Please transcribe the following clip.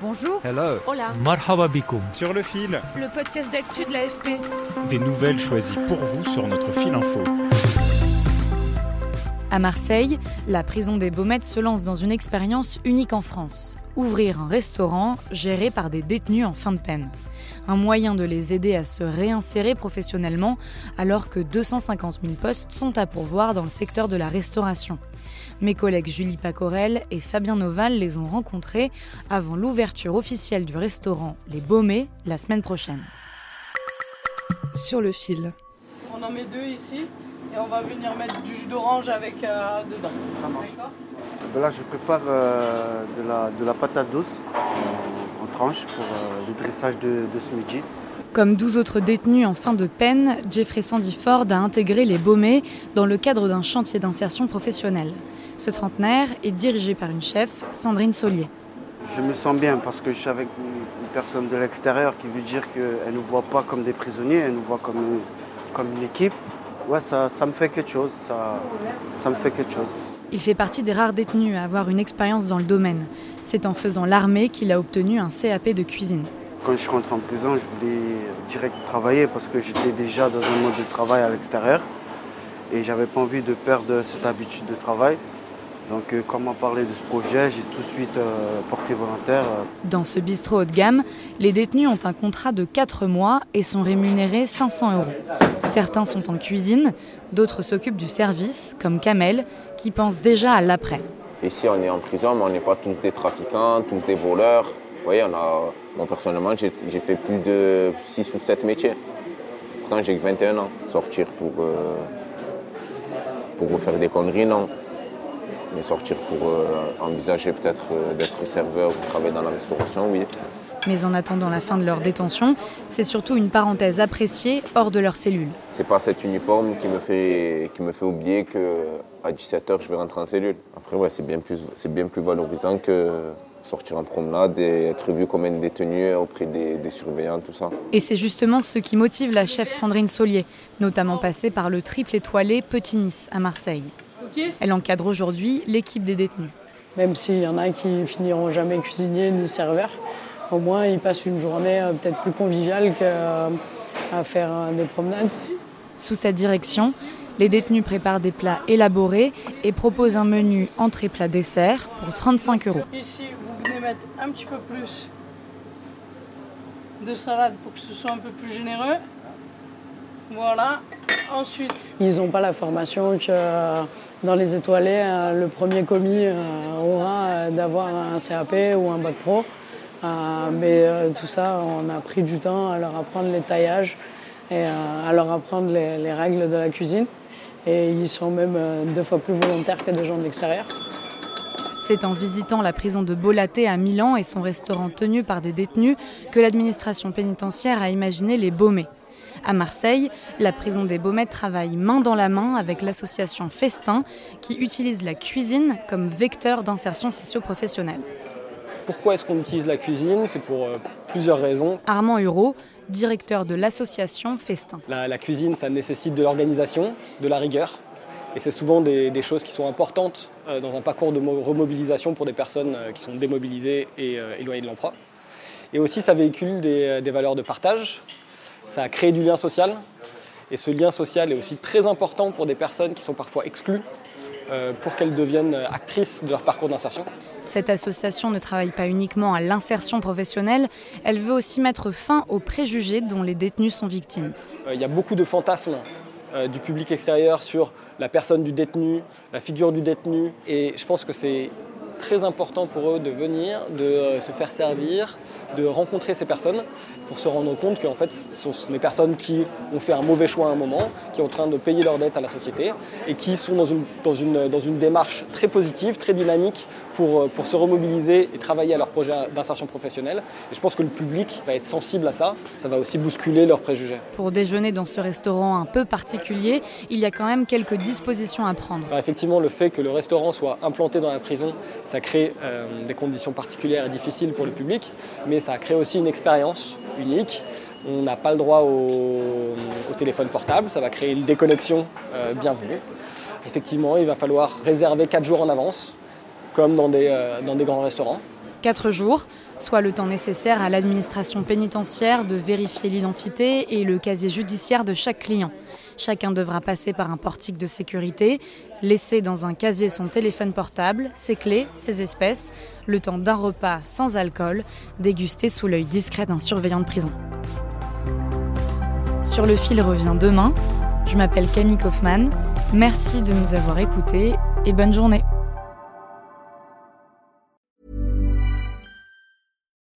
Bonjour. Hello. Hola. Marhaba bikoum. Sur le fil, Le podcast d'actu de l'AFP. des nouvelles choisies pour vous sur notre fil info. À Marseille, la prison des Baumettes se lance dans une expérience unique en France. Ouvrir un restaurant géré par des détenus en fin de peine. Un moyen de les aider à se réinsérer professionnellement alors que 250 000 postes sont à pourvoir dans le secteur de la restauration. Mes collègues Julie Pacorel et Fabien Noval les ont rencontrés avant l'ouverture officielle du restaurant Les Baumets la semaine prochaine. Sur le fil. On en met deux ici et on va venir mettre du jus d'orange avec euh, dedans. D'accord Ben Là, je prépare euh, de, la, de la patate douce en tranches pour euh, le dressage de, de ce midi. Comme 12 autres détenus en fin de peine, Jeffrey Sandy Ford a intégré les Baumets dans le cadre d'un chantier d'insertion professionnelle. Ce trentenaire est dirigé par une chef, Sandrine Solier. Je me sens bien parce que je suis avec une, une personne de l'extérieur qui veut dire qu'elle ne nous voit pas comme des prisonniers, elle nous voit comme, une- comme une équipe. Ouais, ça, ça me fait quelque chose, ça, ça me fait quelque chose. Il fait partie des rares détenus à avoir une expérience dans le domaine. C'est en faisant l'armée qu'il a obtenu un CAP de cuisine. Quand je rentre en prison, je voulais direct travailler parce que j'étais déjà dans un mode de travail à l'extérieur et j'avais pas envie de perdre cette habitude de travail. Donc, euh, quand on m'a parlé de ce projet, j'ai tout de suite euh, porté volontaire. euh, Dans ce bistrot haut de gamme, les détenus ont un contrat de 4 mois et sont rémunérés 500 euros. Certains sont en cuisine, d'autres s'occupent du service, comme Kamel, qui pense déjà à l'après. Ici, on est en prison, mais on n'est pas tous des trafiquants, tous des voleurs. Voyez, on a, moi, personnellement, j'ai fait plus de 6 ou 7 métiers. Pourtant, j'ai que 21 ans. Sortir pour, euh, pour faire des conneries, non. Mais sortir pour euh, envisager peut-être euh, d'être serveur ou travailler dans la restauration, oui. Mais en attendant la fin de leur détention, c'est surtout une parenthèse appréciée hors de leur cellule. C'est pas cet uniforme qui me fait, qui me fait oublier qu'à 17h, je vais rentrer en cellule. Après, ouais, c'est bien, plus- c'est bien plus valorisant que sortir en promenade et être vu comme un détenu auprès des, des surveillants, tout ça. Et c'est justement ce qui motive la chef Sandrine Solier, notamment passée par le triple étoilé Petit Nice à Marseille. Elle encadre aujourd'hui l'équipe des détenus. Même s'il y en a qui finiront jamais cuisinier ni serveur, au moins ils passent une journée euh, peut-être plus conviviale qu'à faire euh, des promenades. Sous sa direction, les détenus préparent des plats élaborés et proposent un menu entrée-plat-dessert pour 35 euros. Ici, vous venez mettre un petit peu plus de salade pour que ce soit un peu plus généreux. Voilà. Ensuite, ils n'ont pas la formation que euh, dans les étoilés, euh, le premier commis euh, aura d'avoir un CAP ou un bac pro. Mais tout ça, on a pris du temps à leur apprendre les taillages et à leur apprendre les règles de la cuisine. Et ils sont même euh, deux fois plus volontaires que des gens de l'extérieur. C'est en visitant la prison de Bolaté à Milan et son restaurant tenu par des détenus que l'administration pénitentiaire a imaginé les Baumets. À Marseille, la prison des Baumets travaille main dans la main avec l'association Festin qui utilise la cuisine comme vecteur d'insertion socio-professionnelle. Pourquoi est-ce qu'on utilise la cuisine? C'est pour euh, plusieurs raisons. Armand Hureau, directeur de l'association Festin. La, la cuisine, ça nécessite de l'organisation, de la rigueur. Et c'est souvent des, des choses qui sont importantes euh, dans un parcours de mo- remobilisation pour des personnes euh, qui sont démobilisées et éloignées de l'emploi. Et aussi, ça véhicule des, des valeurs de partage. Ça crée du lien social. Et ce lien social est aussi très important pour des personnes qui sont parfois exclues pour qu'elles deviennent actrices de leur parcours d'insertion. Cette association ne travaille pas uniquement à l'insertion professionnelle, elle veut aussi mettre fin aux préjugés dont les détenus sont victimes. Euh, Il y a beaucoup de fantasmes euh, du public extérieur sur la personne du détenu, la figure du détenu. Et je pense que c'est très important pour eux de venir, de euh, se faire servir, de rencontrer ces personnes pour se rendre compte qu'en fait, ce sont des personnes qui ont fait un mauvais choix à un moment, qui sont en train de payer leurs dettes à la société et qui sont dans une, dans une, dans une démarche très positive, très dynamique pour, euh, pour se remobiliser et travailler à leur projet d'insertion professionnelle. Et je pense que le public va être sensible à ça. Ça va aussi bousculer leurs préjugés. Pour déjeuner dans ce restaurant un peu particulier, il y a quand même quelques dispositions à prendre. Alors effectivement, le fait que le restaurant soit implanté dans la prison, ça crée euh, des conditions particulières et difficiles pour le public, mais ça crée aussi une expérience unique. On n'a pas le droit au, téléphone portable, ça va créer une déconnexion euh, bienvenue. Effectivement, il va falloir réserver 4 jours en avance, comme dans des, euh, dans des grands restaurants. 4 jours, soit le temps nécessaire à l'administration pénitentiaire de vérifier l'identité et le casier judiciaire de chaque client. Chacun devra passer par un portique de sécurité, laisser dans un casier son téléphone portable, ses clés, ses espèces, le temps d'un repas sans alcool, dégusté sous l'œil discret d'un surveillant de prison. Sur le fil revient demain. Je m'appelle Camille Kaufmann. Merci de nous avoir écoutés et bonne journée.